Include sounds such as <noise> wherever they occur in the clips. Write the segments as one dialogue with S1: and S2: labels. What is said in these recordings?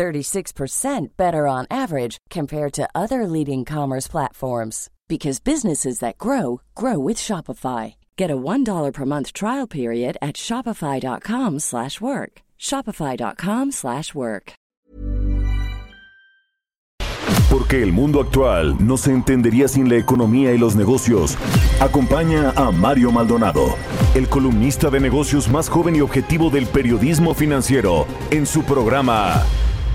S1: 36% better on average compared to other leading commerce platforms because businesses that grow grow with Shopify. Get a $1 per month trial period at shopify.com/work. shopify.com/work.
S2: Porque el mundo actual no se entendería sin la economía y los negocios. Acompaña a Mario Maldonado, el columnista de negocios más joven y objetivo del periodismo financiero, en su programa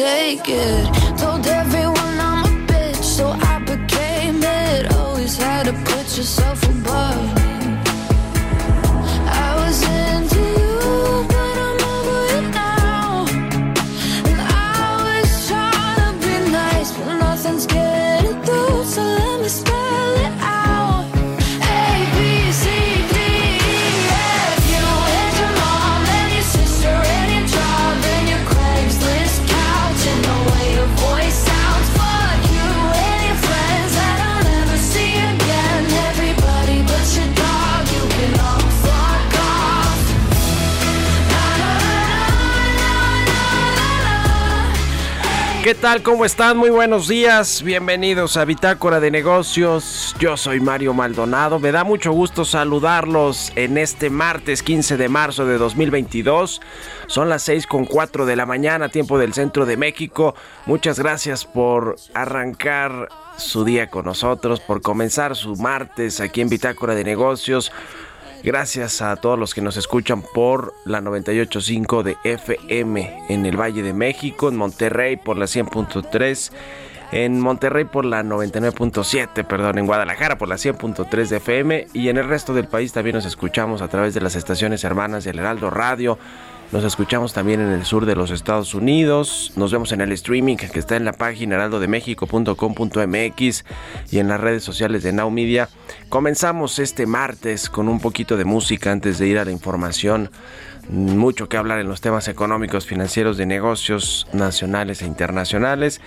S3: Take it.
S4: ¿Qué tal? ¿Cómo están? Muy buenos días. Bienvenidos a Bitácora de Negocios. Yo soy Mario Maldonado. Me da mucho gusto saludarlos en este martes 15 de marzo de 2022. Son las 6 con 4 de la mañana, tiempo del centro de México. Muchas gracias por arrancar su día con nosotros, por comenzar su martes aquí en Bitácora de Negocios. Gracias a todos los que nos escuchan por la 98.5 de FM en el Valle de México, en Monterrey por la 100.3, en Monterrey por la 99.7, perdón, en Guadalajara por la 100.3 de FM y en el resto del país también nos escuchamos a través de las estaciones hermanas del Heraldo Radio. Nos escuchamos también en el sur de los Estados Unidos. Nos vemos en el streaming que está en la página heraldodemexico.com.mx y en las redes sociales de Now Media. Comenzamos este martes con un poquito de música antes de ir a la información. Mucho que hablar en los temas económicos, financieros, de negocios nacionales e internacionales.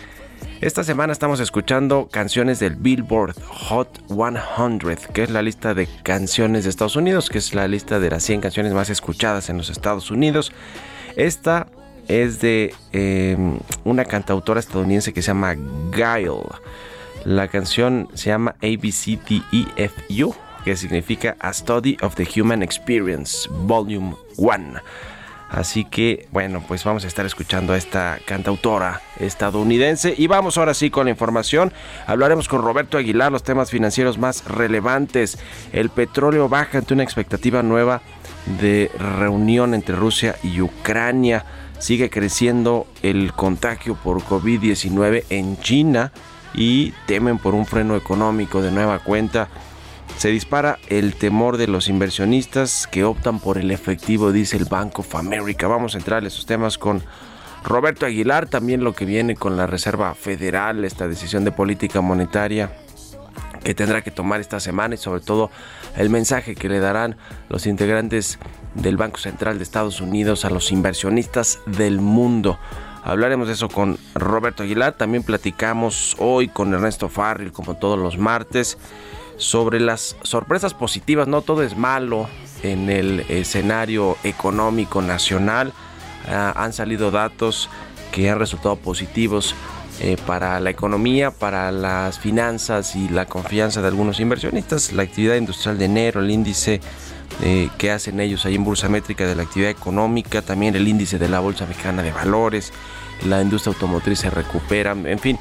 S4: Esta semana estamos escuchando canciones del Billboard Hot 100, que es la lista de canciones de Estados Unidos, que es la lista de las 100 canciones más escuchadas en los Estados Unidos. Esta es de eh, una cantautora estadounidense que se llama Guile. La canción se llama ABCDEFU, que significa A Study of the Human Experience, Volume 1. Así que, bueno, pues vamos a estar escuchando a esta cantautora estadounidense. Y vamos ahora sí con la información. Hablaremos con Roberto Aguilar los temas financieros más relevantes. El petróleo baja ante una expectativa nueva de reunión entre Rusia y Ucrania. Sigue creciendo el contagio por COVID-19 en China y temen por un freno económico de nueva cuenta. Se dispara el temor de los inversionistas que optan por el efectivo, dice el Bank of America. Vamos a entrar en esos temas con Roberto Aguilar, también lo que viene con la Reserva Federal, esta decisión de política monetaria que tendrá que tomar esta semana y sobre todo el mensaje que le darán los integrantes del Banco Central de Estados Unidos a los inversionistas del mundo. Hablaremos de eso con Roberto Aguilar. También platicamos hoy con Ernesto Farril, como todos los martes sobre las sorpresas positivas. No todo es malo en el escenario económico nacional. Ah, han salido datos que han resultado positivos eh, para la economía, para las finanzas y la confianza de algunos inversionistas. La actividad industrial de enero, el índice eh, que hacen ellos ahí en Bursa Métrica de la actividad económica, también el índice de la Bolsa Mexicana de Valores, la industria automotriz se recupera, en fin,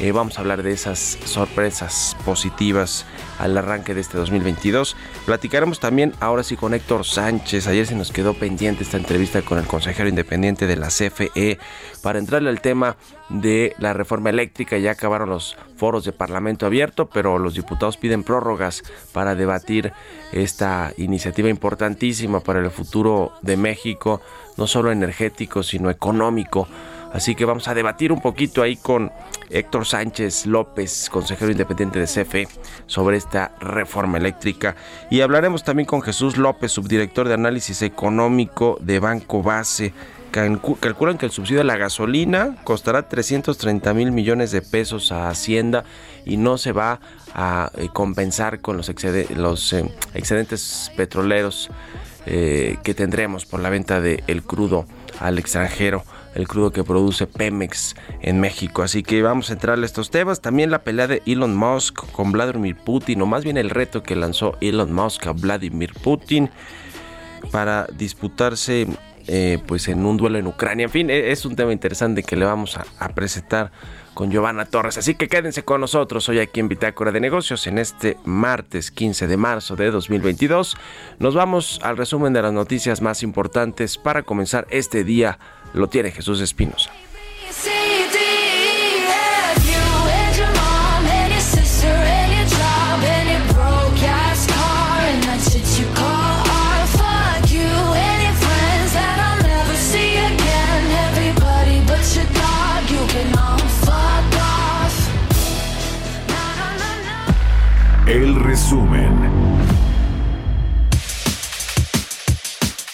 S4: eh, vamos a hablar de esas sorpresas positivas al arranque de este 2022. Platicaremos también ahora sí con Héctor Sánchez. Ayer se nos quedó pendiente esta entrevista con el consejero independiente de la CFE para entrarle al tema de la reforma eléctrica. Ya acabaron los foros de Parlamento abierto, pero los diputados piden prórrogas para debatir esta iniciativa importantísima para el futuro de México, no solo energético, sino económico. Así que vamos a debatir un poquito ahí con Héctor Sánchez López, consejero independiente de CFE, sobre esta reforma eléctrica. Y hablaremos también con Jesús López, subdirector de análisis económico de Banco Base. Calculan que el subsidio a la gasolina costará 330 mil millones de pesos a Hacienda y no se va a eh, compensar con los, eh, excedentes petroleros eh, que tendremos por la venta del crudo al extranjero el crudo que produce Pemex en México. Así que vamos a entrarle a estos temas. También la pelea de Elon Musk con Vladimir Putin, o más bien el reto que lanzó Elon Musk a Vladimir Putin para disputarse eh, pues en un duelo en Ucrania. En fin, e-, es un tema interesante que le vamos a, a, presentar con Giovanna Torres. Así que quédense con nosotros hoy aquí en Bitácora de Negocios en este martes 15 de marzo de 2022. Nos vamos al resumen de las noticias más importantes para comenzar este día lo tiene Jesús Espinosa.
S2: Resumen.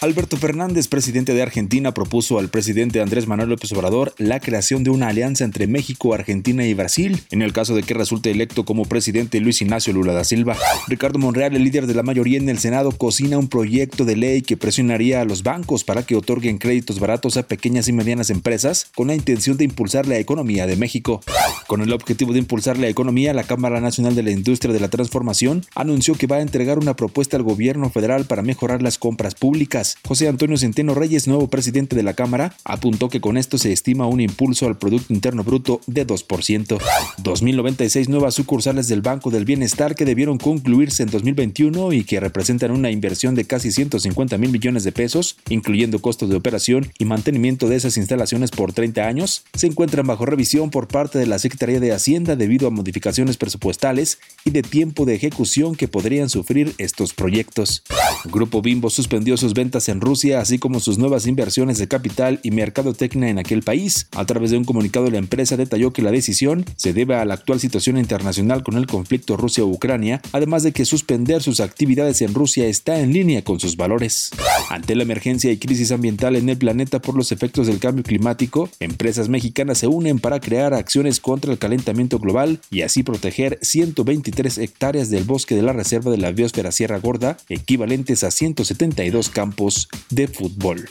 S5: Alberto Fernández, presidente de Argentina, propuso al presidente Andrés Manuel López Obrador la creación de una alianza entre México, Argentina y Brasil, en el caso de que resulte electo como presidente Luis Ignacio Lula da Silva. Ricardo Monreal, el líder de la mayoría en el Senado, cocina un proyecto de ley que presionaría a los bancos para que otorguen créditos baratos a pequeñas y medianas empresas con la intención de impulsar la economía de México. Con el objetivo de impulsar la economía, la Cámara Nacional de la Industria de la Transformación anunció que va a entregar una propuesta al gobierno federal para mejorar las compras públicas. José Antonio Centeno Reyes, nuevo presidente de la Cámara, apuntó que con esto se estima un impulso al Producto Interno Bruto de 2%. 2.096 nuevas sucursales del Banco del Bienestar que debieron concluirse en 2021 y que representan una inversión de casi 150 mil millones de pesos, incluyendo costos de operación y mantenimiento de esas instalaciones por 30 años, se encuentran bajo revisión por parte de la Secretaría de Hacienda debido a modificaciones presupuestales y de tiempo de ejecución que podrían sufrir estos proyectos. Grupo Bimbo suspendió sus ventas en Rusia, así como sus nuevas inversiones de capital y mercadotecnia en aquel país. A través de un comunicado, la empresa detalló que la decisión se debe a la actual situación internacional con el conflicto Rusia-Ucrania, además de que suspender sus actividades en Rusia está en línea con sus valores. Ante la emergencia y crisis ambiental en el planeta por los efectos del cambio climático, empresas mexicanas se unen para crear acciones contra el calentamiento global y así proteger 123 hectáreas del bosque de la Reserva de la Biosfera Sierra Gorda, equivalentes a 172 campos de fútbol.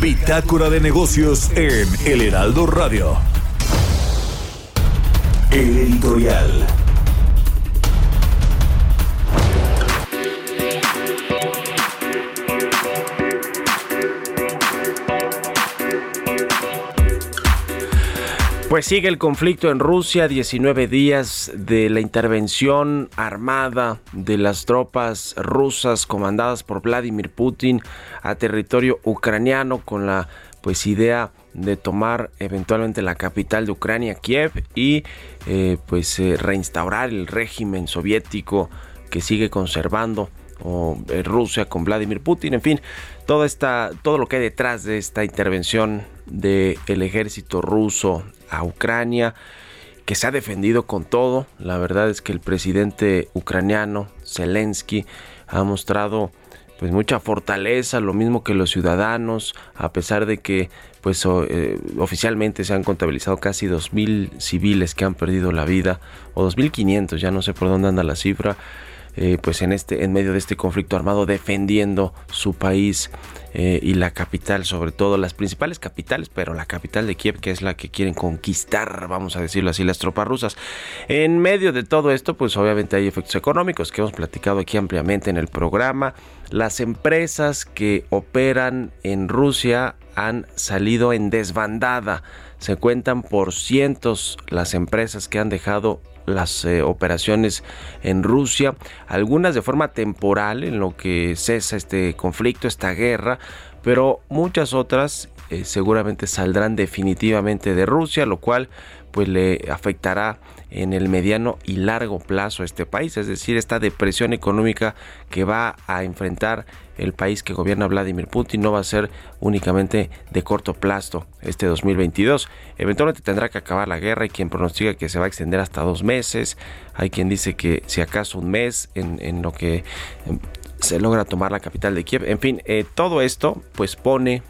S2: Bitácora de negocios en El Heraldo Radio. El editorial.
S4: Pues sigue el conflicto en Rusia, 19 días de la intervención armada de las tropas rusas comandadas por Vladimir Putin a territorio ucraniano con la pues idea de tomar eventualmente la capital de Ucrania, Kiev, y eh, pues eh, reinstaurar el régimen soviético que sigue conservando o, eh, Rusia con Vladimir Putin, en fin, todo, esta, todo lo que hay detrás de esta intervención del ejército ruso a Ucrania, que se ha defendido con todo. La verdad es que el presidente ucraniano, Zelensky, ha mostrado pues mucha fortaleza, lo mismo que los ciudadanos, a pesar de que pues eh, oficialmente se han contabilizado casi 2.000 civiles que han perdido la vida, o 2.500, ya no sé por dónde anda la cifra, eh, pues en este en medio de este conflicto armado defendiendo su país eh, y la capital, sobre todo las principales capitales, pero la capital de Kiev, que es la que quieren conquistar, vamos a decirlo así, las tropas rusas. En medio de todo esto, pues obviamente hay efectos económicos que hemos platicado aquí ampliamente en el programa. Las empresas que operan en Rusia han salido en desbandada. Se cuentan por cientos las empresas que han dejado las eh, operaciones en Rusia, algunas de forma temporal en lo que cesa este conflicto, esta guerra, pero muchas otras eh, seguramente saldrán definitivamente de Rusia, lo cual pues le afectará en el mediano y largo plazo este país, es decir, esta depresión económica que va a enfrentar el país que gobierna Vladimir Putin no va a ser únicamente de corto plazo este 2022. Eventualmente tendrá que acabar la guerra. Hay quien pronostica que se va a extender hasta dos meses. Hay quien dice que si acaso un mes en, lo que em, se logra tomar la capital de Kiev. En fin, eh, todo esto pues pone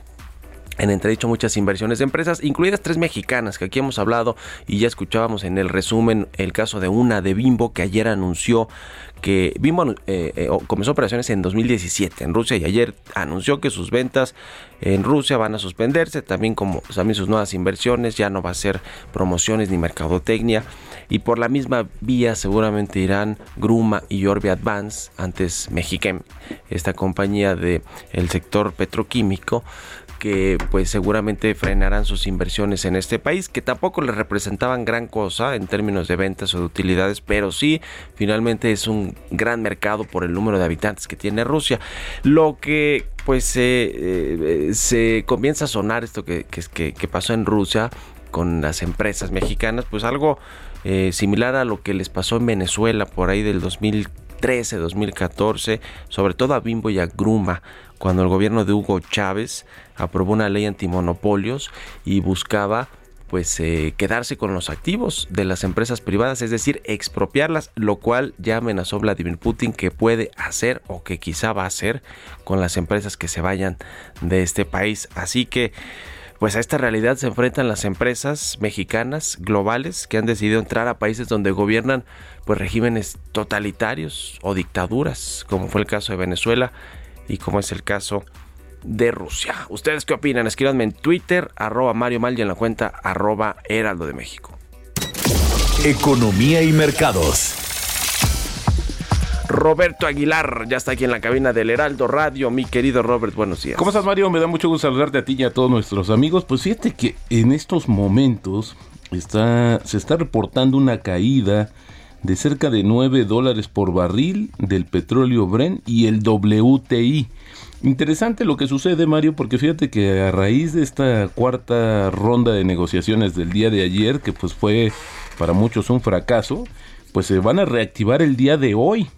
S4: en entredicho muchas inversiones de empresas, incluidas tres mexicanas que aquí hemos hablado y ya escuchábamos en el resumen el caso de una de Bimbo que ayer anunció que Bimbo eh, eh, comenzó operaciones en 2017 en Rusia y ayer anunció que sus ventas en Rusia van a suspenderse, también como también sus nuevas inversiones, ya no va a ser promociones ni mercadotecnia y por la misma vía seguramente irán Gruma y Orbia Advance, antes Mexichem, esta compañía del el sector petroquímico que pues seguramente frenarán sus inversiones en este país, que tampoco les representaban gran cosa en términos de ventas o de utilidades, pero sí finalmente es un gran mercado por el número de habitantes que tiene Rusia. Lo que pues eh, se comienza a sonar esto que, que, que, pasó en Rusia con las empresas mexicanas, pues algo eh, similar a lo que les pasó en Venezuela por ahí del 2013, 2014, sobre todo a Bimbo y a Gruma, cuando el gobierno de Hugo Chávez aprobó una ley antimonopolios y buscaba pues eh, quedarse con los activos de las empresas privadas, es decir, expropiarlas, lo cual ya amenazó Vladimir Putin que puede hacer o que quizá va a hacer con las empresas que se vayan de este país. Así que pues a esta realidad se enfrentan las empresas mexicanas globales que han decidido entrar a países donde gobiernan pues regímenes totalitarios o dictaduras, como fue el caso de Venezuela y como es el caso de Rusia. ¿Ustedes qué opinan? Escríbanme en Twitter, arroba Mario Mal y en la cuenta arroba Heraldo de México.
S2: Economía y mercados.
S4: Roberto Aguilar, ya está aquí en la cabina del Heraldo Radio. Mi querido Robert, buenos días.
S6: ¿Cómo estás, Mario? Me da mucho gusto saludarte a ti y a todos nuestros amigos. Pues fíjate que en estos momentos está, se está reportando una caída de cerca de 9 dólares por barril del petróleo Bren y el WTI. Interesante lo que sucede, Mario, porque fíjate que a raíz de esta cuarta ronda de negociaciones del día de ayer, que pues fue para muchos un fracaso, pues se van a reactivar el día de hoy.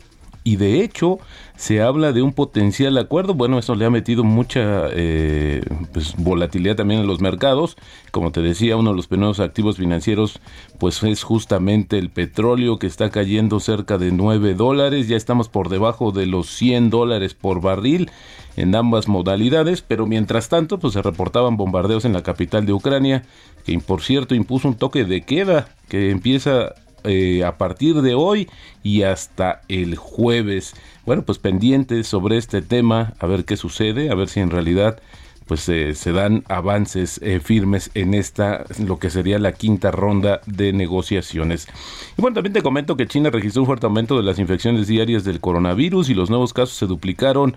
S6: Y de hecho, se habla de un potencial acuerdo. Bueno, eso le ha metido mucha eh, pues, volatilidad también en los mercados. Como te decía, uno de los primeros activos financieros pues es justamente el petróleo que está cayendo cerca de 9 dólares. Ya estamos por debajo de los 100 dólares por barril en ambas modalidades, pero mientras tanto pues se reportaban bombardeos en la capital de Ucrania, que por cierto impuso un toque de queda que empieza eh, a partir de hoy y hasta el jueves. Bueno, pues pendientes sobre este tema, a ver qué sucede, a ver si en realidad pues eh, se dan avances eh, firmes en esta, lo que sería la quinta ronda de negociaciones. Y bueno, también te comento que China registró un fuerte aumento de las infecciones diarias del coronavirus y los nuevos casos se duplicaron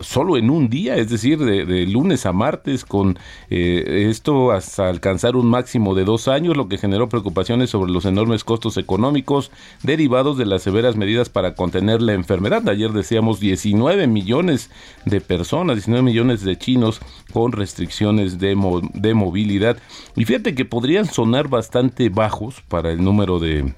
S6: solo en un día, es decir, de, lunes a martes, con eh, esto hasta alcanzar un máximo de dos años, lo que generó preocupaciones sobre los enormes costos económicos derivados de las severas medidas para contener la enfermedad. Ayer decíamos 19 millones de personas, 19 millones de chinos con restricciones de, de movilidad. Y fíjate que podrían sonar bastante bajos para el número de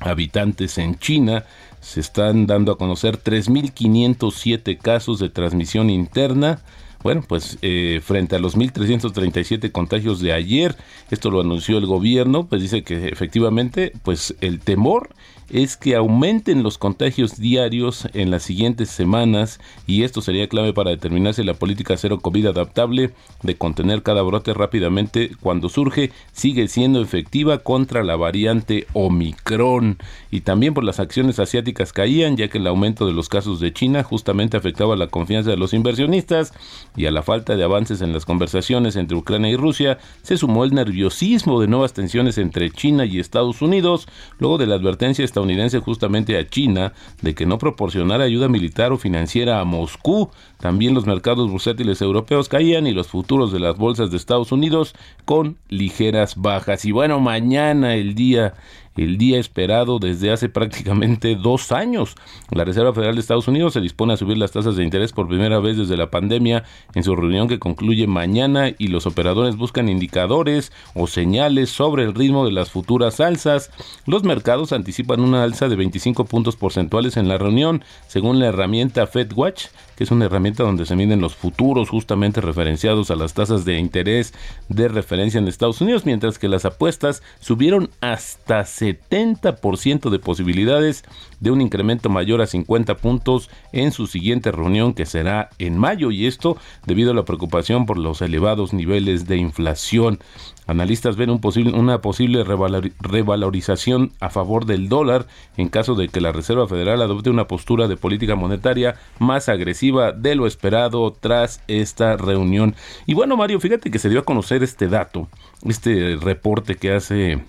S6: habitantes en China. Se están dando a conocer 3.507 casos de transmisión interna, Bueno, pues eh, frente a los 1.337 contagios de ayer, esto lo anunció el gobierno, pues dice que efectivamente, pues el temor es que aumenten los contagios diarios en las siguientes semanas y esto sería clave para determinar si la política cero COVID adaptable de contener cada brote rápidamente cuando surge sigue siendo efectiva contra la variante Omicron. Y también por las acciones asiáticas caían ya que el aumento de los casos de China justamente afectaba la confianza de los inversionistas y a la falta de avances en las conversaciones entre Ucrania y Rusia se sumó el nerviosismo de nuevas tensiones entre China y Estados Unidos luego de la advertencia estadounidense justamente a China de que no proporcionara ayuda militar o financiera a Moscú. También los mercados bursátiles europeos caían y los futuros de las bolsas de Estados Unidos con ligeras bajas. Y bueno, mañana el día el día esperado desde hace prácticamente <laughs> dos años. La Reserva Federal de Estados Unidos se dispone a subir las tasas de interés por primera vez desde la pandemia en su reunión que concluye mañana y los operadores buscan indicadores o señales sobre el ritmo de las futuras alzas. Los mercados anticipan una alza de 25 puntos porcentuales en la reunión, según la herramienta FedWatch, que es una herramienta donde se miden los futuros justamente referenciados a las tasas de interés de referencia en Estados Unidos, mientras que las apuestas subieron hasta 70% de posibilidades de un incremento mayor a 50 puntos en su siguiente reunión que será en mayo y esto debido a la preocupación por los elevados niveles de inflación. Analistas ven una posible revalorización a favor del dólar en caso de que la Reserva Federal adopte una postura de política monetaria más agresiva de lo esperado tras esta reunión. Y bueno, Mario, fíjate que se dio a conocer este dato, este reporte que hace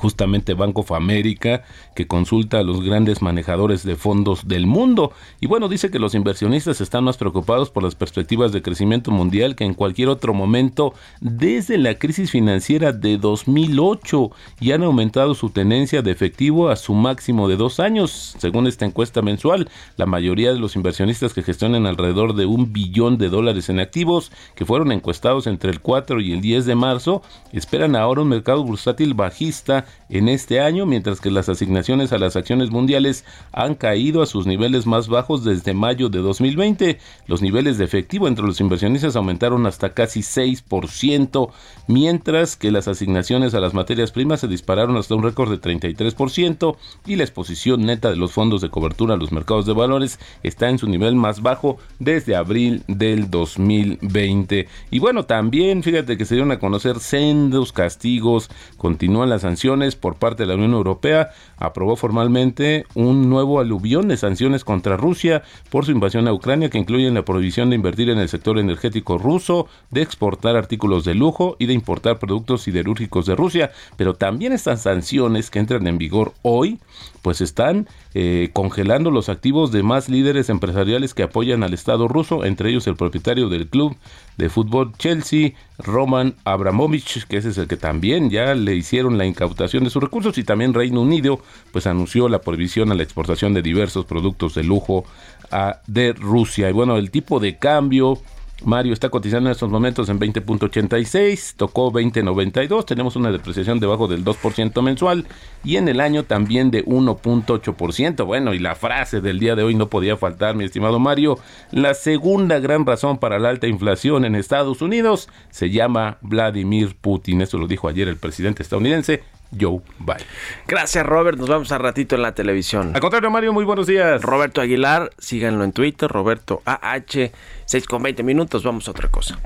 S6: justamente Bank of America, que consulta a los grandes manejadores de fondos del mundo. Y bueno, dice que los inversionistas están más preocupados por las perspectivas de crecimiento mundial que en cualquier otro momento desde la crisis financiera de 2008 y han aumentado su tenencia de efectivo a su máximo de dos años, según esta encuesta mensual. La mayoría de los inversionistas que gestionan alrededor de un billón de dólares en activos, que fueron encuestados entre el 4 y el 10 de marzo, esperan ahora un mercado bursátil bajista en este año, mientras que las asignaciones a las acciones mundiales han caído a sus niveles más bajos desde mayo de 2020. Los niveles de efectivo entre los inversionistas aumentaron hasta casi 6%, mientras que las asignaciones a las materias primas se dispararon hasta un récord de 33% y la exposición neta de los fondos de cobertura a los mercados de valores está en su nivel más bajo desde abril del 2020. Y bueno, también fíjate que se dieron a conocer sendos castigos, continúan las sanciones por parte de la Unión Europea, aprobó formalmente un nuevo aluvión de sanciones contra Rusia por su invasión a Ucrania que incluyen la prohibición de invertir en el sector energético ruso, de exportar artículos de lujo y de importar productos siderúrgicos de Rusia. Pero también estas sanciones que entran en vigor hoy, pues están eh, congelando los activos de más líderes empresariales que apoyan al Estado ruso, entre ellos el propietario del club de fútbol Chelsea, Roman Abramovich, que ese es el que también ya le hicieron la incautación de sus recursos, y también Reino Unido, pues anunció la prohibición a la exportación de diversos productos de lujo a, de Rusia. Y bueno, el tipo de cambio Mario está cotizando en estos momentos en 20.86, tocó 20.92, tenemos una depreciación debajo del 2% mensual y en el año también de 1.8%. Bueno, y la frase del día de hoy no podía faltar, mi estimado Mario, la segunda gran razón para la alta inflación en Estados Unidos se llama Vladimir Putin. Esto lo dijo ayer el presidente estadounidense Joe Biden.
S4: Gracias, Robert. Nos vamos a ratito en la televisión.
S6: Al contrario, Mario, muy buenos días.
S4: Roberto Aguilar, síganlo en Twitter, Roberto AH, 6 con 20 minutos. Vamos a otra cosa.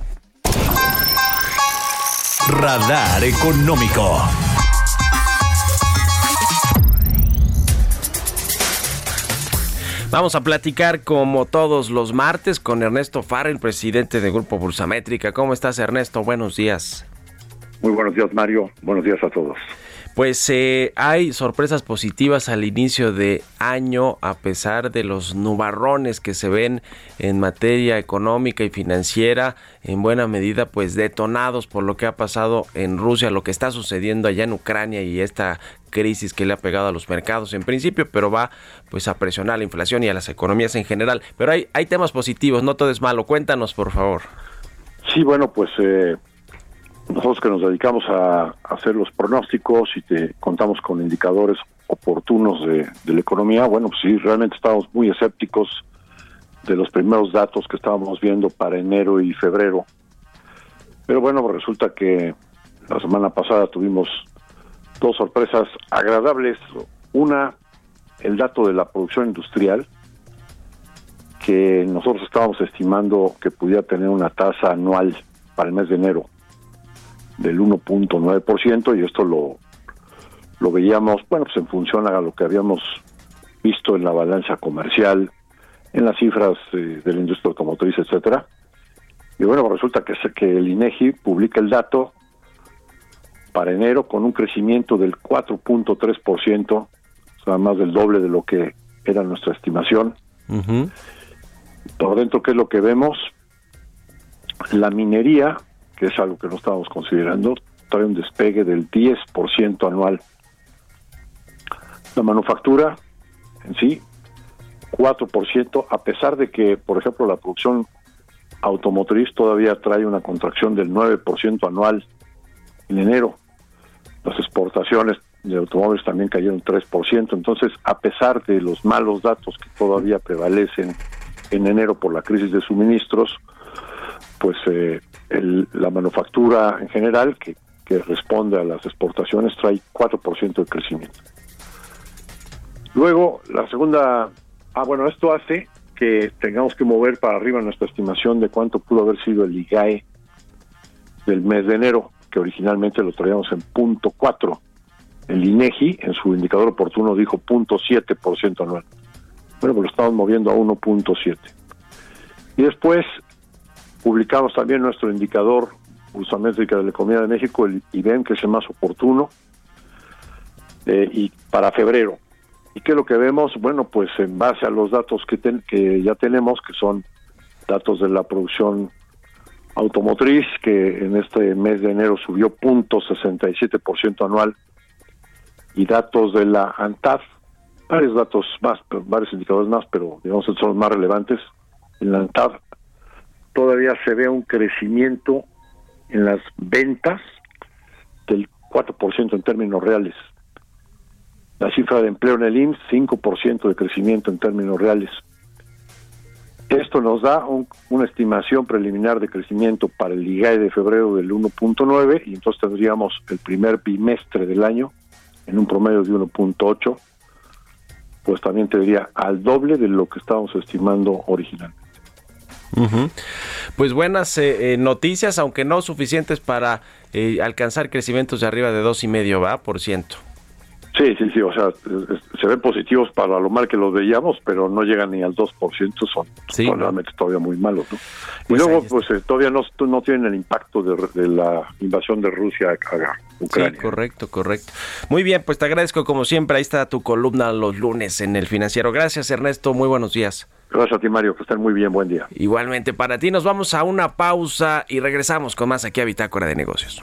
S2: Radar Económico.
S4: Vamos a platicar como todos los martes con Ernesto Farrell, presidente de Grupo Bursamétrica. ¿Cómo estás, Ernesto? Buenos días.
S7: Muy buenos días, Mario. Buenos días a todos.
S4: Pues eh, hay sorpresas positivas al inicio de año a pesar de los nubarrones que se ven en materia económica y financiera en buena medida pues detonados por lo que ha pasado en Rusia, lo que está sucediendo allá en Ucrania y esta crisis que le ha pegado a los mercados en principio, pero va pues a presionar la inflación y a las economías en general. Pero hay, hay temas positivos, no todo es malo. Cuéntanos, por favor.
S7: Sí, bueno, pues eh, nosotros que nos dedicamos a, hacer los pronósticos y te contamos con indicadores oportunos de, la economía, bueno, pues sí, realmente estamos muy escépticos de los primeros datos que estábamos viendo para enero y febrero. Pero bueno, resulta que la semana pasada tuvimos dos sorpresas agradables. Una, el dato de la producción industrial, que nosotros estábamos estimando que pudiera tener una tasa anual para el mes de enero del 1.9% y esto lo, lo veíamos, bueno, pues en función a lo que habíamos visto en la balanza comercial, en las cifras eh, de la industria automotriz, etcétera. Y bueno, resulta que, que el INEGI publica el dato para enero con un crecimiento del 4.3%, o sea, más del doble de lo que era nuestra estimación. Por dentro, ¿qué es lo que vemos? La minería, que es algo que no estábamos considerando, trae un despegue del 10% anual. La manufactura en sí, 4%, a pesar de que, por ejemplo, la producción automotriz todavía trae una contracción del 9% anual en enero. Las exportaciones de automóviles también cayeron 3%. Entonces, a pesar de los malos datos que todavía prevalecen en enero por la crisis de suministros, pues eh, la manufactura en general, que, responde a las exportaciones, trae 4% de crecimiento. Luego, la segunda, ah, bueno, esto hace que tengamos que mover para arriba nuestra estimación de cuánto pudo haber sido el IGAE del mes de enero, que originalmente lo traíamos en punto 4. El INEGI, en su indicador oportuno, dijo punto 7% anual. Bueno, pues lo estamos moviendo a 1.7. Y después publicamos también nuestro indicador usamétrica de la economía de México, el IBEM, que es el más oportuno, eh, y para febrero. ¿Y qué es lo que vemos? Bueno, pues en base a los datos que, que ya tenemos, que son datos de la producción automotriz, que en este mes de enero subió 0.67% anual, y datos de la ANTAD, varios datos más, varios indicadores más, pero digamos son los más relevantes. En la ANTAD todavía se ve un crecimiento en las ventas del 4% en términos reales. La cifra de empleo en el IMSS, 5% de crecimiento en términos reales. Esto nos da una estimación preliminar de crecimiento para el IGAE de febrero del 1.9 y entonces tendríamos el primer bimestre del año en un promedio de 1.8, pues también tendría al doble de lo que estábamos estimando originalmente.
S4: Pues buenas eh, eh, noticias, aunque no suficientes para eh, alcanzar crecimientos de arriba de dos y medio va por ciento.
S7: Sí, sí, sí, o sea, se ven positivos para lo mal que los veíamos, pero no llegan ni al 2%, son, son realmente todavía muy malos, ¿no? Y pues luego, pues eh, todavía no, no tienen el impacto de, la invasión de Rusia a Ucrania.
S4: Sí, correcto, correcto. Muy bien, pues te agradezco como siempre, ahí está tu columna los lunes en el financiero. Gracias Ernesto, muy buenos días.
S7: Gracias a ti Mario, que estén muy bien, buen día.
S4: Igualmente para ti, nos vamos a una pausa y regresamos con más aquí a Bitácora de Negocios.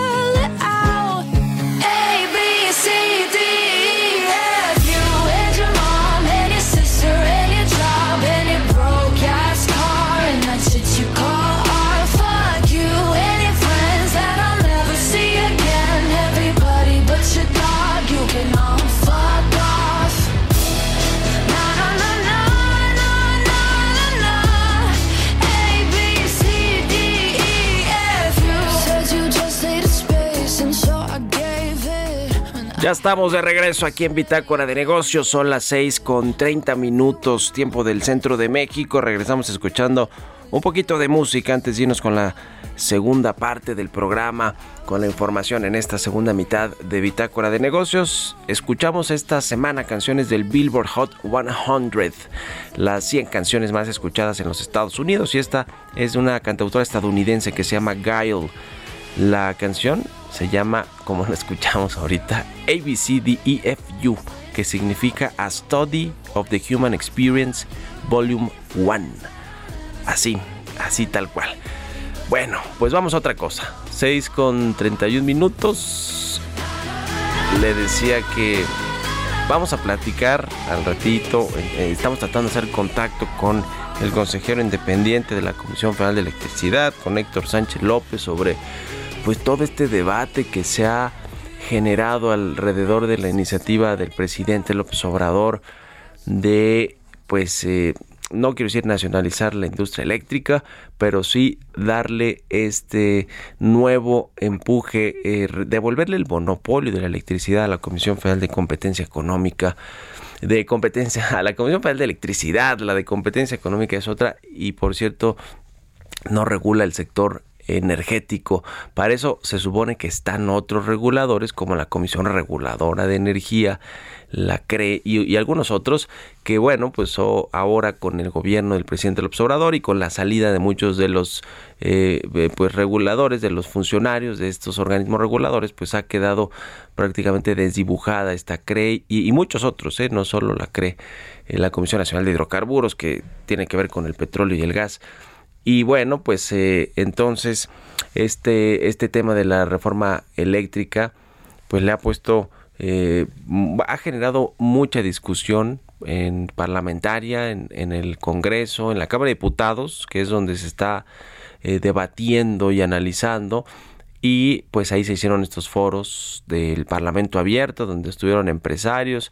S4: Estamos de regreso aquí en Bitácora de Negocios. Son las 6 con 30 minutos, tiempo del centro de México. Regresamos escuchando un poquito de música antes de irnos con la segunda parte del programa, con la información en esta segunda mitad de Bitácora de Negocios. Escuchamos esta semana canciones del Billboard Hot 100, las 100 canciones más escuchadas en los Estados Unidos. Y esta es de una cantautora estadounidense que se llama Guile. La canción se llama, como lo escuchamos ahorita, ABCDEFU, que que significa A Study of the Human Experience Volume 1. Así, así tal cual. Bueno, pues vamos a otra cosa. 6 con 31 minutos. Le decía que vamos a platicar al ratito. Eh, estamos tratando de hacer contacto con el consejero independiente de la Comisión Federal de Electricidad, con Héctor Sánchez López, sobre pues todo este debate que se ha generado alrededor de la iniciativa del presidente López Obrador de pues eh, no quiero decir nacionalizar la industria eléctrica, pero sí darle este nuevo empuje, eh, devolverle el monopolio de la electricidad a la Comisión Federal de Competencia Económica, de competencia a la Comisión Federal de Electricidad, la de competencia económica es otra y por cierto no regula el sector energético. Para eso se supone que están otros reguladores como la Comisión Reguladora de Energía, la CRE y, algunos otros que bueno, pues ahora con el gobierno del presidente López Obrador y con la salida de muchos de los eh, eh, pues reguladores, de los funcionarios de estos organismos reguladores, pues ha quedado prácticamente desdibujada esta CRE y, muchos otros, ¿eh? no solo la CRE, la Comisión Nacional de Hidrocarburos que tiene que ver con el petróleo y el gas. Y bueno, pues entonces este, este tema de la reforma eléctrica pues le ha puesto eh, ha generado mucha discusión en parlamentaria, en, el Congreso, en la Cámara de Diputados, que es donde se está eh, debatiendo y analizando. Y pues ahí se hicieron estos foros del Parlamento abierto, donde estuvieron empresarios.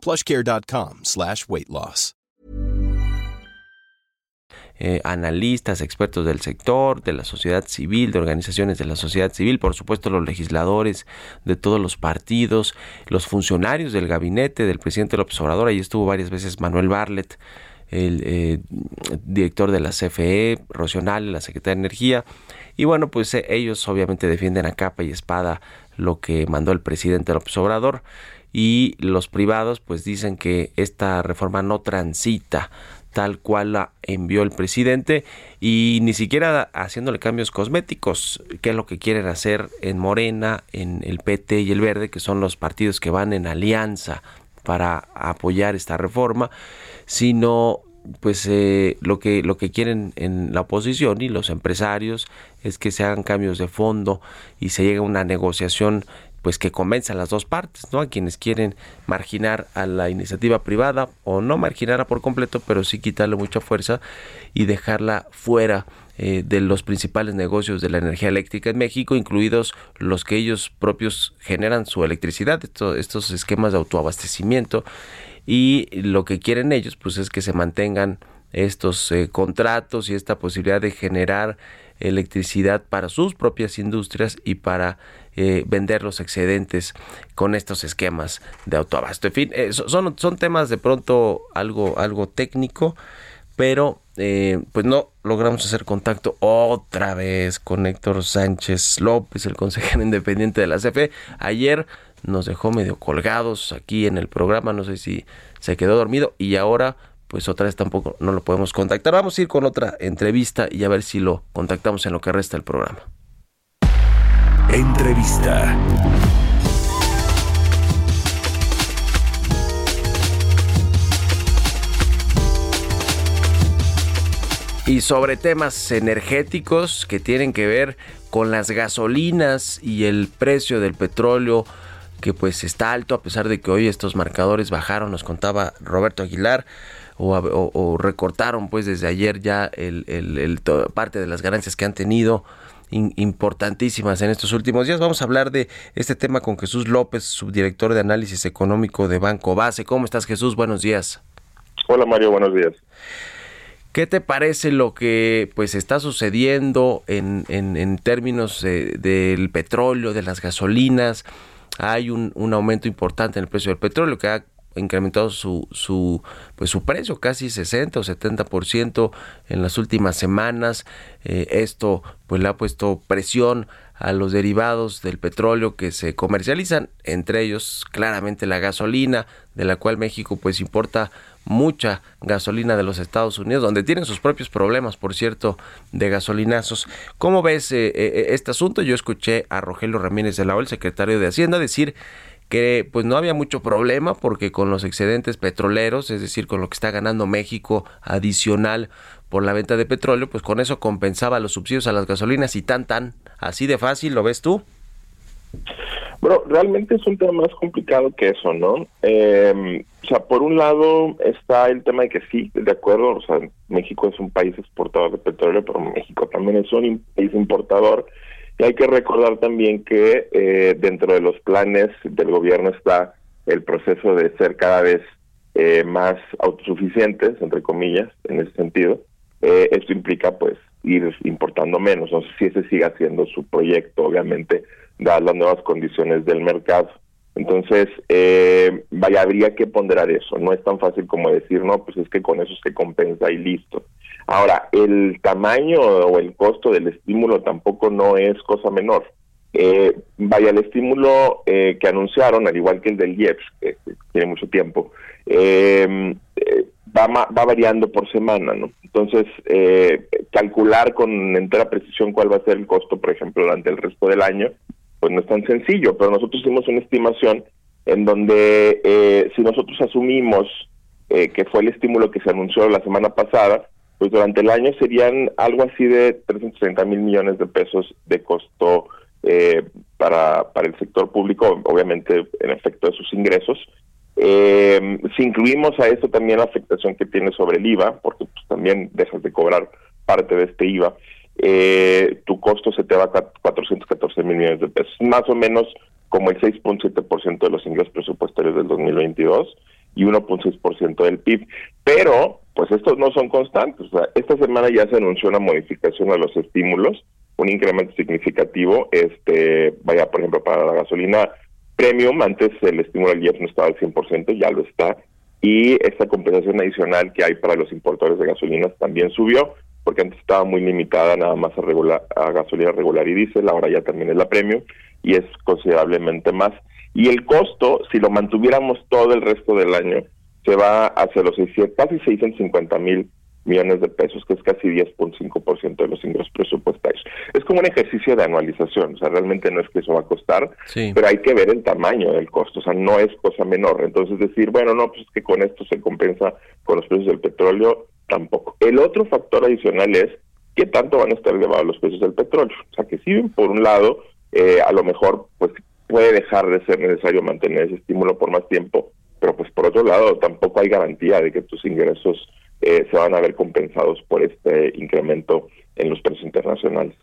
S8: plushcare.com slash.
S4: Eh, analistas, expertos del sector, de la sociedad civil, de organizaciones de la sociedad civil, por supuesto los legisladores de todos los partidos, los funcionarios del gabinete del presidente López Obrador, ahí estuvo varias veces Manuel Barlet, el eh, director de la CFE, Rocional, la Secretaría de Energía, y bueno, pues eh, ellos obviamente defienden a capa y espada lo que mandó el presidente López Obrador y los privados pues dicen que esta reforma no transita tal cual la envió el presidente y ni siquiera haciéndole cambios cosméticos, que es lo que quieren hacer en Morena, en el PT y el Verde, que son los partidos que van en alianza para apoyar esta reforma, sino pues eh, lo que lo que quieren en la oposición y los empresarios es que se hagan cambios de fondo y se llegue a una negociación pues que convenza a las dos partes, ¿no? A quienes quieren marginar a la iniciativa privada o no marginarla por completo, pero sí quitarle mucha fuerza y dejarla fuera eh, de los principales negocios de la energía eléctrica en México, incluidos los que ellos propios generan su electricidad, estos esquemas de autoabastecimiento y lo que quieren ellos pues es que se mantengan estos eh, contratos y esta posibilidad de generar electricidad para sus propias industrias y para eh, vender los excedentes con estos esquemas de autoabasto. En fin, eh, son, son temas de pronto algo, algo técnico, pero eh, pues no logramos hacer contacto otra vez con Héctor Sánchez López, el consejero <laughs> independiente de la CFE. Ayer nos dejó medio colgados aquí en el programa, no sé si se quedó dormido y ahora pues otra vez tampoco no lo podemos contactar. Vamos a ir con otra entrevista y a ver si lo contactamos en lo que resta del programa.
S2: Entrevista.
S4: Y sobre temas energéticos que tienen que ver con las gasolinas y el precio del petróleo que pues está alto a pesar de que hoy estos marcadores bajaron, nos contaba Roberto Aguilar. O, recortaron pues desde ayer ya el, parte de las ganancias que han tenido importantísimas en estos últimos días. Vamos a hablar de este tema con Jesús López, subdirector de análisis económico de Banco Base. ¿Cómo estás Jesús? Buenos días.
S9: Hola Mario, buenos días.
S4: ¿Qué te parece lo que pues está sucediendo en, en, términos del petróleo, de las gasolinas? Hay un, un, aumento importante en el precio del petróleo que ha incrementado su, su, pues su precio casi 60 o 70% en las últimas semanas. Eh, esto pues le ha puesto presión a los derivados del petróleo que se comercializan, entre ellos claramente la gasolina, de la cual México pues importa mucha gasolina de los Estados Unidos, donde tienen sus propios problemas, por cierto, de gasolinazos. ¿Cómo ves eh, eh, este asunto? Yo escuché a Rogelio Ramírez de la O, el secretario de Hacienda, decir que pues no había mucho problema porque con los excedentes petroleros, es decir, con lo que está ganando México adicional por la venta de petróleo, pues con eso compensaba los subsidios a las gasolinas y tan tan así de fácil, ¿lo ves tú?
S9: Bueno, realmente es un tema más complicado que eso, ¿no? Eh, o sea, por un lado está el tema de que sí, de acuerdo, o sea, México es un país exportador de petróleo, pero México también es un país importador y hay que recordar también que eh, dentro de los planes del gobierno está el proceso de ser cada vez eh, más autosuficientes, entre comillas, en ese sentido. Eh, esto implica, pues, ir importando menos. No si ese siga siendo su proyecto, obviamente, dadas las nuevas condiciones del mercado. Entonces, eh, vaya, habría que ponderar eso. No es tan fácil como decir, no, pues es que con eso se compensa y listo. Ahora, el tamaño o el costo del estímulo tampoco no es cosa menor. Eh, vaya, el estímulo eh, que anunciaron, al igual que el del IEPS, que, tiene mucho tiempo, em, eh, va, va variando por semana, ¿no? Entonces, calcular con entera precisión cuál va a ser el costo, por ejemplo, durante el resto del año, pues no es tan sencillo, pero nosotros hicimos una estimación en donde si nosotros asumimos que fue el estímulo que se anunció la semana pasada, pues durante el año serían algo así de 330 mil millones de pesos de costo eh, para, para el sector público, obviamente en efecto de sus ingresos. Eh, si incluimos a esto también la afectación que tiene sobre el IVA, porque pues, también dejas de cobrar parte de este IVA, eh, tu costo se te va a 414 mil millones de pesos, más o menos como el 6.7% de los ingresos presupuestarios del 2022 y 1.6% del PIB. Pero pues estos no son constantes. esta semana ya se anunció una modificación a los estímulos, un incremento significativo, este, vaya, por ejemplo, para la gasolina premium, antes el estímulo del IEF no estaba al 100%, ya lo está, y esta compensación adicional que hay para los importadores de gasolinas también subió, porque antes estaba muy limitada nada más a, regular, a gasolina regular y diésel, ahora ya también es la premium, y es considerablemente más. Y el costo, si lo mantuviéramos todo el resto del año, se va hacia los casi 650 mil millones de pesos, que es casi 10.5% de los ingresos presupuestarios. Es como un ejercicio de anualización, o sea, realmente no es que eso va a costar, pero hay que ver el tamaño del costo, o sea, no es cosa menor. Entonces decir, bueno, no, pues es que con esto se compensa con los precios del petróleo, tampoco. El otro factor adicional es qué tanto van a estar elevados los precios del petróleo. O sea, que si por un lado, eh, a lo mejor, pues puede dejar de ser necesario mantener ese estímulo por más tiempo, pero pues por otro lado tampoco hay garantía de que tus ingresos eh, se van a ver compensados por este incremento en los precios internacionales.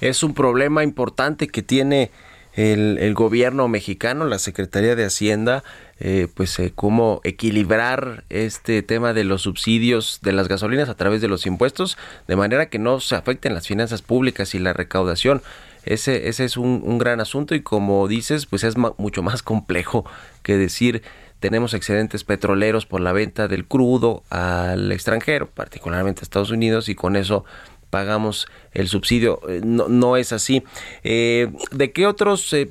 S4: Es un problema importante que tiene el, gobierno mexicano, la Secretaría de Hacienda, eh, pues eh, cómo equilibrar este tema de los subsidios de las gasolinas a través de los impuestos, de manera que no se afecten las finanzas públicas y la recaudación. Ese, ese es un, gran asunto y como dices, pues es mucho más complejo que decir tenemos excedentes petroleros por la venta del crudo al extranjero, particularmente a Estados Unidos, y con eso pagamos el subsidio. Eh, no, no es así. Eh, ¿De qué otros eh,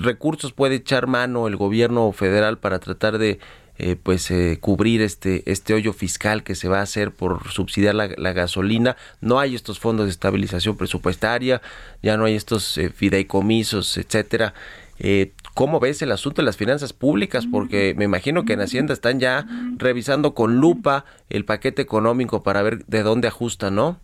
S4: recursos puede echar mano el gobierno federal para tratar de eh, pues eh, cubrir este este hoyo fiscal que se va a hacer por subsidiar la, gasolina no hay estos fondos de estabilización presupuestaria ya no hay estos eh, fideicomisos etcétera ¿Cómo ves el asunto de las finanzas públicas? Porque me imagino que en Hacienda están ya revisando con lupa el paquete económico para ver de dónde ajusta, ¿no?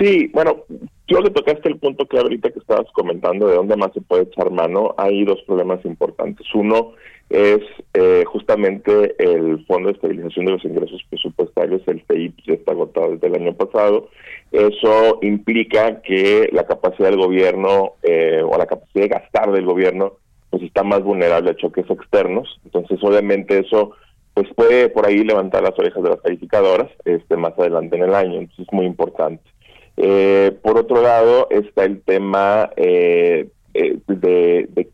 S9: Sí, bueno, yo que tocaste el punto que ahorita que estabas comentando de dónde más se puede echar mano. Hay dos problemas importantes. Uno es eh, justamente el Fondo de Estabilización de los Ingresos Presupuestarios, el FEIP, ya está agotado desde el año pasado. Eso implica que la capacidad del gobierno eh, o la capacidad de gastar del gobierno pues está más vulnerable a choques externos. Entonces, obviamente eso pues puede por ahí levantar las orejas de las calificadoras este más adelante en el año. Entonces, es muy importante. Eh, por otro lado, está el tema de, de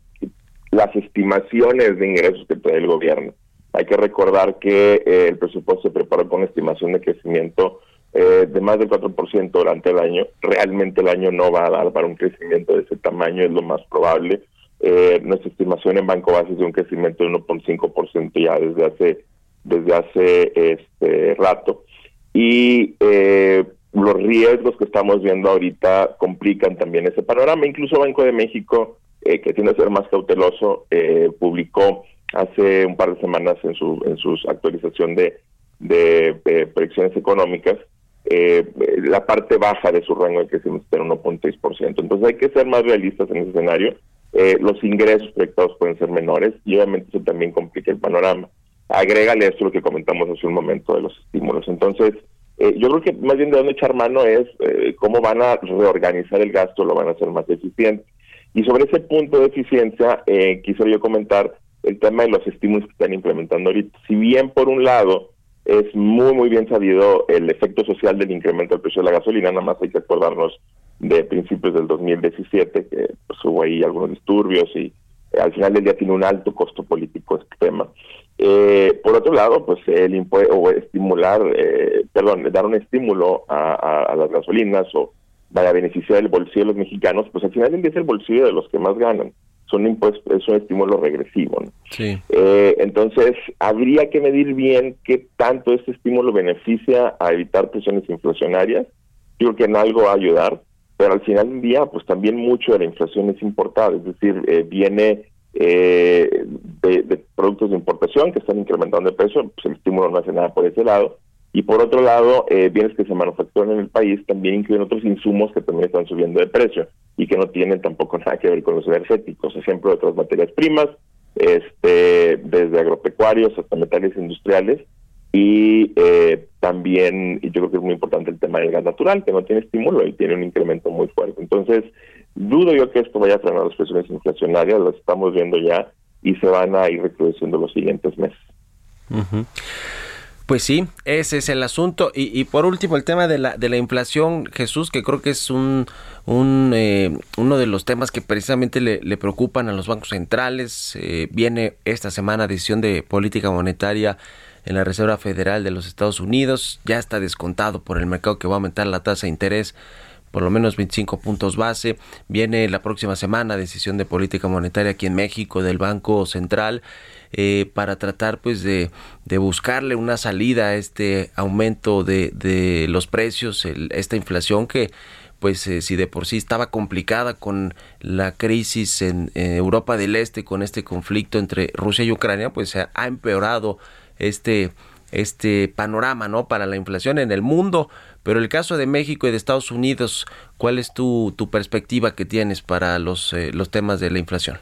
S9: las estimaciones de ingresos que trae el gobierno. Hay que recordar que eh, el presupuesto se preparó con estimación de crecimiento eh, de más del 4% durante el año. Realmente el año no va a dar para un crecimiento de ese tamaño, es lo más probable. Eh, nuestra estimación en Banco Base es de un crecimiento de 1.5% ya desde hace desde hace este rato. Y eh, los riesgos que estamos viendo ahorita complican también ese panorama. Incluso Banco de México, eh, que tiene que ser más cauteloso, eh, publicó hace un par de semanas en su en sus actualización de, de, proyecciones económicas la parte baja de su rango de crecimiento está en 1.6%. Entonces hay que ser más realistas en ese escenario. los ingresos proyectados pueden ser menores y obviamente eso también complica el panorama. Agrégale esto lo que comentamos hace un momento de los estímulos. Entonces, eh, yo creo que más bien de dónde echar mano es eh, cómo van a reorganizar el gasto, lo van a hacer más eficiente. Y sobre ese punto de eficiencia, eh, quisiera yo comentar el tema de los estímulos que están implementando ahorita. Si bien, por un lado, es muy, muy bien sabido el efecto social del incremento del precio de la gasolina, nada más hay que acordarnos de principios del 2017, que pues, hubo ahí algunos disturbios y al final del día tiene un alto costo político este tema. Eh, por otro lado, pues el o estimular, eh, perdón, dar un estímulo a, las gasolinas o vaya a beneficiar el bolsillo de los mexicanos, pues al final es el bolsillo de los que más ganan. Son impuestos, es un estímulo regresivo.
S4: Sí.
S9: Eh, entonces, habría que medir bien qué tanto este estímulo beneficia a evitar presiones inflacionarias. Yo creo que en algo va a ayudar, pero al final del día, pues también mucho de la inflación es importada, es decir, eh, viene eh, de, productos de importación que están incrementando el precio, pues el estímulo no hace nada por ese lado. Y por otro lado, eh, bienes que se manufacturan en el país también incluyen otros insumos que también están subiendo de precio y que no tienen tampoco <laughs> nada que ver con los energéticos, ejemplo, otras materias primas, este, desde agropecuarios hasta metales industriales. Y eh, también, y yo creo que es muy importante el tema del gas natural, que no tiene estímulo y tiene un incremento muy fuerte. Entonces, Dudo yo que esto vaya a frenar las presiones inflacionarias, las estamos viendo ya y se van a ir recrudeciendo los siguientes meses.
S4: Pues sí, ese es el asunto. Y, por último, el tema de la, de la inflación, Jesús, que creo que es un, un eh, uno de los temas que precisamente le, preocupan a los bancos centrales. Eh, viene esta semana decisión de política monetaria en la Reserva Federal de los Estados Unidos. Ya está descontado por el mercado que va a aumentar la tasa de interés por lo menos 25 puntos base. Viene la próxima semana decisión de política monetaria aquí en México del Banco Central eh, para tratar pues de, de, buscarle una salida a este aumento de, de los precios, esta inflación que pues eh, si de por sí estaba complicada con la crisis en, Europa del Este, con este conflicto entre Rusia y Ucrania, pues se ha empeorado este este panorama no para la inflación en el mundo pero el caso de México y de Estados Unidos, ¿cuál es tu, tu perspectiva que tienes para los, eh, los temas de la inflación?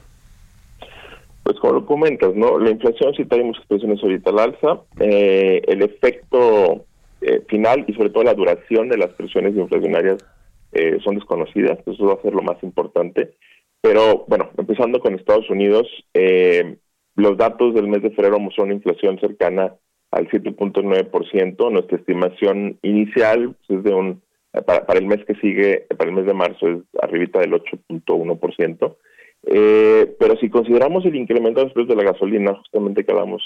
S9: Pues como lo comentas, ¿no? La inflación sí trae muchas presiones ahorita al alza. Eh, el efecto eh, final y sobre todo la duración de las presiones inflacionarias son desconocidas. Eso va a ser lo más importante. Pero bueno, empezando con Estados Unidos, los datos del mes de febrero mostraron una inflación cercana al 7.9%. Nuestra estimación inicial pues, es de un para, para, el mes que sigue, para el mes de marzo es arribita del 8.1%. Eh, pero si consideramos el incremento de los precios de la gasolina, justamente que hablamos,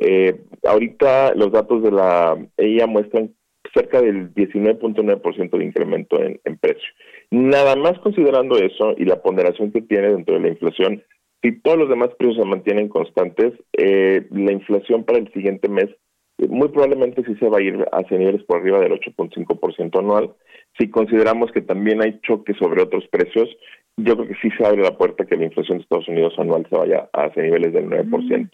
S9: eh, ahorita los datos de la EIA muestran cerca del 19.9% de incremento en, en precio. Nada más considerando eso y la ponderación que tiene dentro de la inflación, si todos los demás precios se mantienen constantes, eh, la inflación para el siguiente mes muy probablemente sí se va a ir hacia niveles por arriba del 8.5% anual. Si consideramos que también hay choques sobre otros precios, yo creo que sí se abre la puerta que la inflación de Estados Unidos anual se vaya hacia niveles del 9%.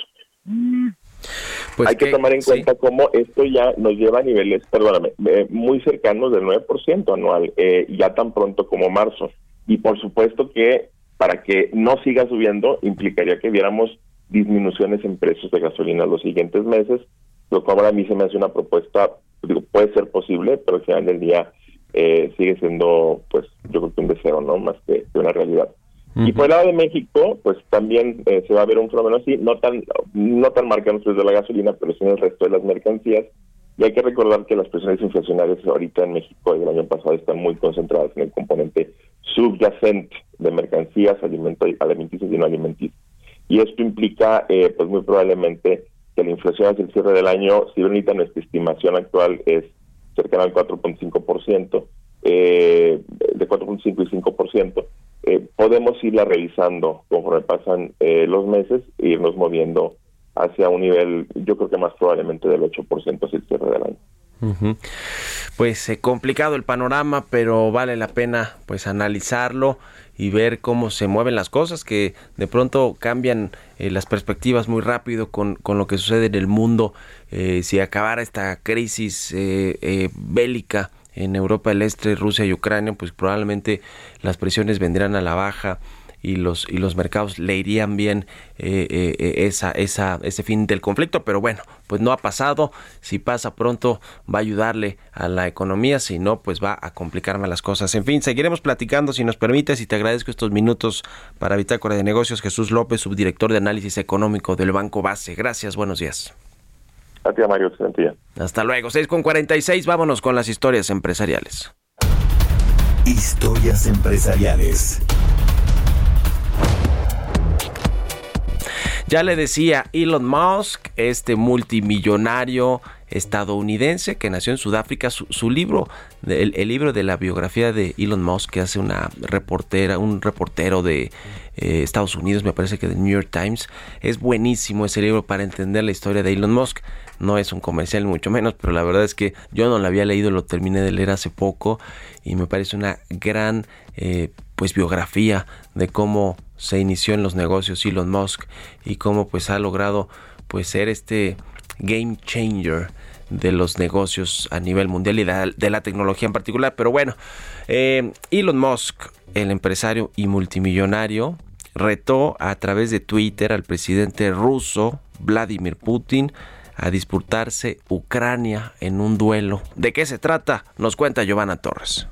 S9: Pues hay que, tomar en cuenta cómo esto ya nos lleva a niveles, perdóname, eh, muy cercanos del 9% anual, ya tan pronto como marzo. Y por supuesto que para que no siga subiendo implicaría que viéramos disminuciones en precios de gasolina los siguientes meses, lo cual a mí se me hace una propuesta, digo, puede ser posible, pero al final del día eh, sigue siendo, pues, yo creo que un deseo, ¿no? Más que, una realidad. Y por el lado de México, pues también eh, se va a ver un fenómeno así, no tan no tan marcado de la gasolina, pero sí en el resto de las mercancías. Y hay que recordar que las presiones inflacionarias ahorita en México y el año pasado están muy concentradas en el componente subyacente de mercancías alimenticias y no alimenticias. y esto implica, eh, pues muy probablemente, que la inflación hacia el cierre del año, si ahorita nuestra estimación actual es cercana al 4.5%, eh, de 4.5 y 5%, eh, podemos irla revisando conforme pasan eh, los meses e irnos moviendo hacia un nivel, yo creo que más probablemente del 8% hacia el cierre del año.
S4: Ujú. Pues eh, complicado el panorama, pero vale la pena pues analizarlo y ver cómo se mueven las cosas, que de pronto cambian eh, las perspectivas muy rápido con, con lo que sucede en el mundo. Eh, si acabara esta crisis eh, eh, bélica en Europa del Este, Rusia y Ucrania, pues probablemente las presiones vendrán a la baja y los y los mercados le irían bien eh, eh, eh, esa esa ese fin del conflicto. Pero bueno pues no ha pasado. Si pasa pronto va a ayudarle a la economía. Si no pues va a complicarme las cosas. En fin seguiremos platicando si nos permites y te agradezco estos minutos para Bitácora de Negocios. Jesús López subdirector de análisis económico del Banco Base. Gracias buenos días.
S9: A ti, Mario, excelente día.
S4: hasta luego. 6 con 46 vámonos con las historias empresariales.
S2: Historias empresariales.
S4: Ya le decía Elon Musk, este multimillonario estadounidense que nació en Sudáfrica, su, su libro, el, libro de la biografía de Elon Musk que hace una reportera, un reportero de eh, Estados Unidos, me parece que del New York Times, es buenísimo ese libro para entender la historia de Elon Musk. No es un comercial, mucho menos, pero la verdad es que yo no lo había leído, lo terminé de leer hace poco y me parece una gran eh, pues biografía de cómo se inició en los negocios Elon Musk y cómo pues ha logrado pues ser este game changer de los negocios a nivel mundial y de, la tecnología en particular. Pero bueno, eh, Elon Musk, el empresario y multimillonario, retó a través de Twitter al presidente ruso Vladimir Putin a disputarse Ucrania en un duelo. ¿De qué se trata? Nos cuenta Giovanna Torres.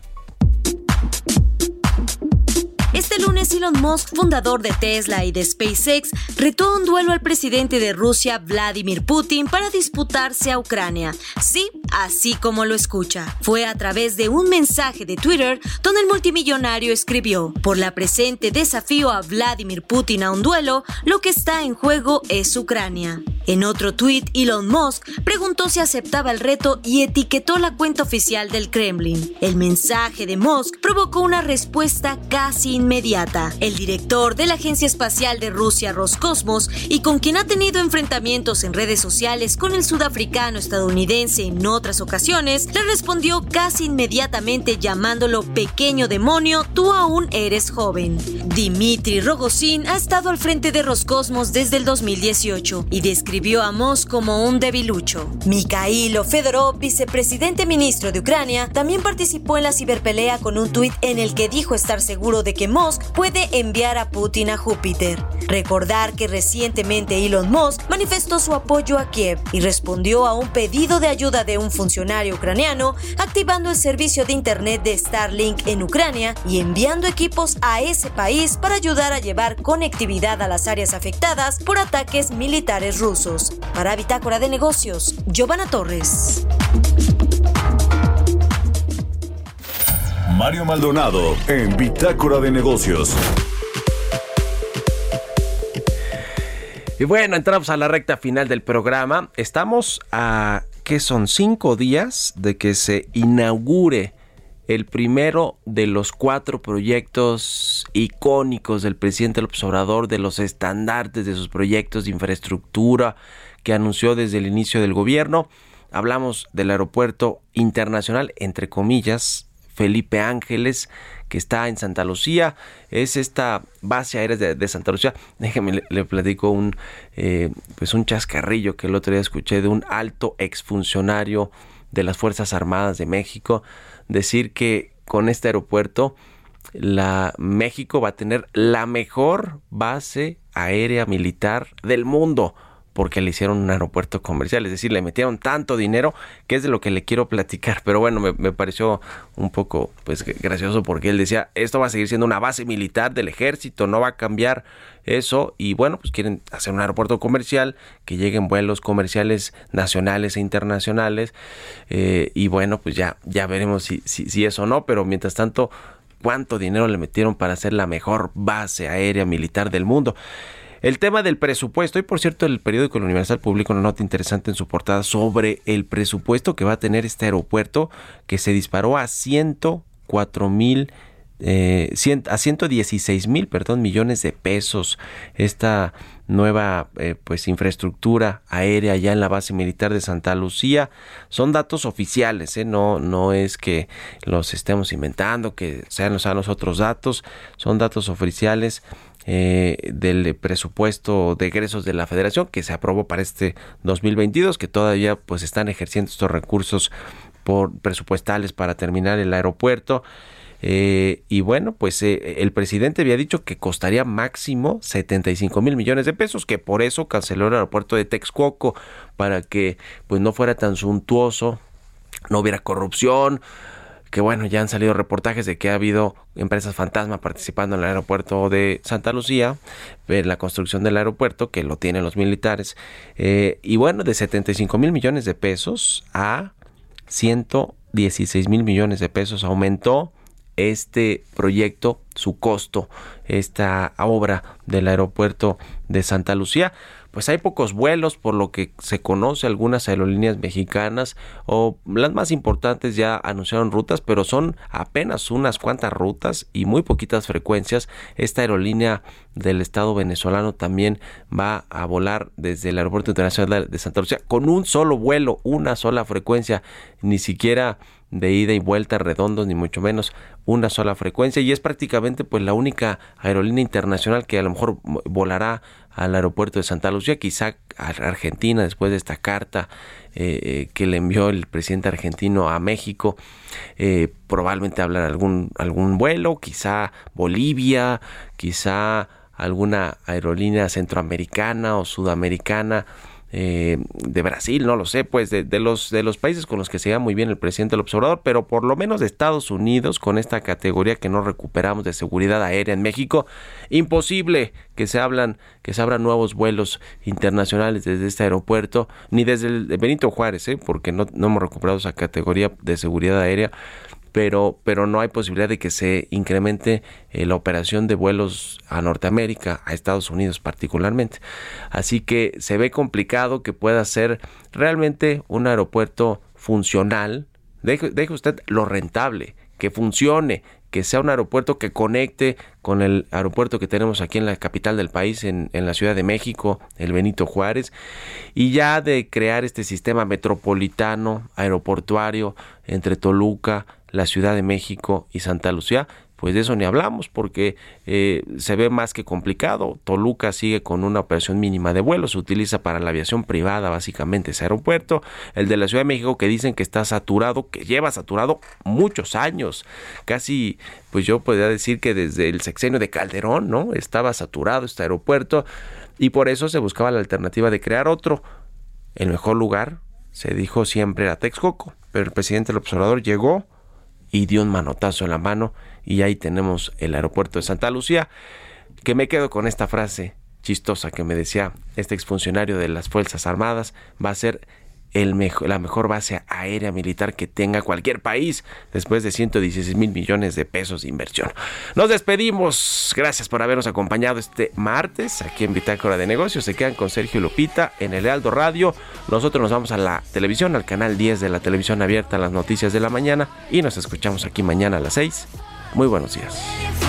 S10: Este lunes Elon Musk, fundador de Tesla y de SpaceX, retó un duelo al presidente de Rusia, Vladimir Putin, para disputarse a Ucrania. Sí, así como lo escucha. Fue a través de un mensaje de Twitter donde el multimillonario escribió, por la presente desafío a Vladimir Putin a un duelo, lo que está en juego es Ucrania. En otro tuit, Elon Musk preguntó si aceptaba el reto y etiquetó la cuenta oficial del Kremlin. El mensaje de Musk provocó una respuesta casi inmediata. El director de la Agencia Espacial de Rusia, Roscosmos, y con quien ha tenido enfrentamientos en redes sociales con el sudafricano estadounidense en otras ocasiones, le respondió casi inmediatamente llamándolo pequeño demonio, tú aún eres joven. Dimitri Rogozin ha estado al frente de Roscosmos desde el 2018 y describió a Musk como un debilucho. Mikhailo Fedorov, vicepresidente ministro de Ucrania, también participó en la ciberpelea con un tuit en el que dijo estar seguro de que Musk puede enviar a Putin a Júpiter. Recordar que recientemente Elon Musk manifestó su apoyo a Kiev y respondió a un pedido de ayuda de un funcionario ucraniano activando el servicio de internet de Starlink en Ucrania y enviando equipos a ese país para ayudar a llevar conectividad a las áreas afectadas por ataques militares rusos. Para Bitácora de Negocios, Giovanna Torres.
S2: Mario Maldonado en Bitácora de Negocios.
S4: Y bueno, entramos a la recta final del programa. Estamos a, ¿qué son? Cinco días de que se inaugure el primero de los cuatro proyectos icónicos del presidente López Obrador, de los estandartes de sus proyectos de infraestructura que anunció desde el inicio del gobierno. Hablamos del aeropuerto internacional, entre comillas, Felipe Ángeles, que está en Santa Lucía. Es esta base aérea de, Santa Lucía. Déjeme, le, le platico un, eh, pues un chascarrillo que el otro día escuché de un alto exfuncionario de las Fuerzas Armadas de México decir que con este aeropuerto la México va a tener la mejor base aérea militar del mundo porque le hicieron un aeropuerto comercial, es decir, le metieron tanto dinero que es de lo que le quiero platicar, pero bueno, me, pareció un poco pues gracioso porque él decía, esto va a seguir siendo una base militar del ejército, no va a cambiar eso y bueno, pues quieren hacer un aeropuerto comercial, que lleguen vuelos comerciales nacionales e internacionales eh, y bueno, pues ya, ya veremos si, si, si eso o no, pero mientras tanto, cuánto dinero le metieron para hacer la mejor base aérea militar del mundo. El tema del presupuesto, y por cierto, el periódico El Universal publica una nota interesante en su portada sobre el presupuesto que va a tener este aeropuerto que se disparó a 104 mil eh, a 116 mil perdón, millones de pesos. Esta nueva eh, pues infraestructura aérea ya en la base militar de Santa Lucía. Son datos oficiales ¿eh? no no es que los estemos inventando que sean los otros datos. Son datos oficiales eh, del presupuesto de egresos de la federación que se aprobó para este 2022 que todavía pues están ejerciendo estos recursos por presupuestales para terminar el aeropuerto. Eh, y bueno, pues eh, el presidente había dicho que costaría máximo 75 mil millones de pesos, que por eso canceló el aeropuerto de Texcoco, para que pues no fuera tan suntuoso, no hubiera corrupción, que bueno, ya han salido reportajes de que ha habido empresas fantasma participando en el aeropuerto de Santa Lucía, en la construcción del aeropuerto, que lo tienen los militares, eh, y bueno, de 75 mil millones de pesos a 116 mil millones de pesos aumentó este proyecto, su costo, esta obra del aeropuerto de Santa Lucía. Pues hay pocos vuelos, por lo que se conoce algunas aerolíneas mexicanas o las más importantes ya anunciaron rutas, pero son apenas unas cuantas rutas y muy poquitas frecuencias. Esta aerolínea del Estado venezolano también va a volar desde el Aeropuerto Internacional de Santa Lucía con un solo vuelo, una sola frecuencia, ni siquiera de ida y vuelta redondos ni mucho menos una sola frecuencia y es prácticamente pues la única aerolínea internacional que a lo mejor volará al aeropuerto de Santa Lucía quizá a Argentina después de esta carta eh, eh, que le envió el presidente argentino a México eh, probablemente hablar algún algún vuelo quizá Bolivia quizá alguna aerolínea centroamericana o sudamericana eh, de Brasil, no lo sé, pues de, los, de los países con los que se muy bien el presidente del observador, pero por lo menos de Estados Unidos, con esta categoría que no recuperamos de seguridad aérea en México, imposible que se hablan, que se abran nuevos vuelos internacionales desde este aeropuerto, ni desde el de Benito Juárez, ¿eh? porque no, no hemos recuperado esa categoría de seguridad aérea pero, pero no hay posibilidad de que se incremente eh, la operación de vuelos a Norteamérica, a Estados Unidos particularmente. Así que se ve complicado que pueda ser realmente un aeropuerto funcional. Deje, usted lo rentable, que funcione, que sea un aeropuerto que conecte con el aeropuerto que tenemos aquí en la capital del país, en, en, la Ciudad de México, el Benito Juárez, y ya de crear este sistema metropolitano, aeroportuario entre Toluca, la Ciudad de México y Santa Lucía, pues de eso ni hablamos porque eh, se ve más que complicado. Toluca sigue con una operación mínima de vuelos, se utiliza para la aviación privada básicamente ese aeropuerto. El de la Ciudad de México que dicen que está saturado, que lleva saturado muchos años, casi pues yo podría decir que desde el sexenio de Calderón, ¿no? Estaba saturado este aeropuerto y por eso se buscaba la alternativa de crear otro. El mejor lugar, se dijo siempre, era Texcoco, pero el presidente del observador llegó y dio un manotazo en la mano y ahí tenemos el aeropuerto de Santa Lucía, que me quedo con esta frase chistosa que me decía este exfuncionario de las Fuerzas Armadas, va a ser la mejor base aérea militar que tenga cualquier país después de 116 mil millones de pesos de inversión. Nos despedimos. Gracias por habernos acompañado este martes aquí en Bitácora de Negocios. Se quedan con Sergio Lupita en el Aldo Radio. Nosotros nos vamos a la televisión, al canal 10 de la televisión abierta, las noticias de la mañana. Y nos escuchamos aquí mañana a las 6. Muy buenos días.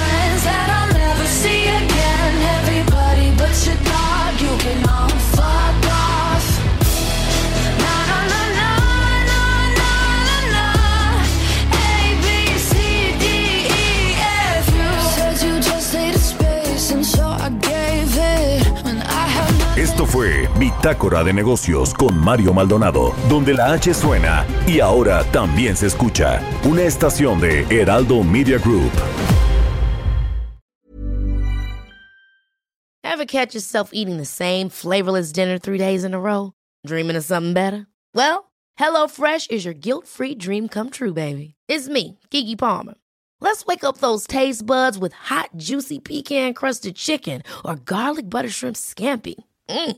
S2: Bitácora de Negocios con Mario Maldonado, donde la H suena y ahora también se escucha. Una estación de Heraldo Media Group.
S11: Ever catch yourself eating the same flavorless dinner three days in a row? Dreaming of something better? Well, HelloFresh is your guilt-free dream come true, baby. It's me, Kiki Palmer. Let's wake up those taste buds with hot, juicy pecan-crusted chicken or garlic butter shrimp scampi. Mm.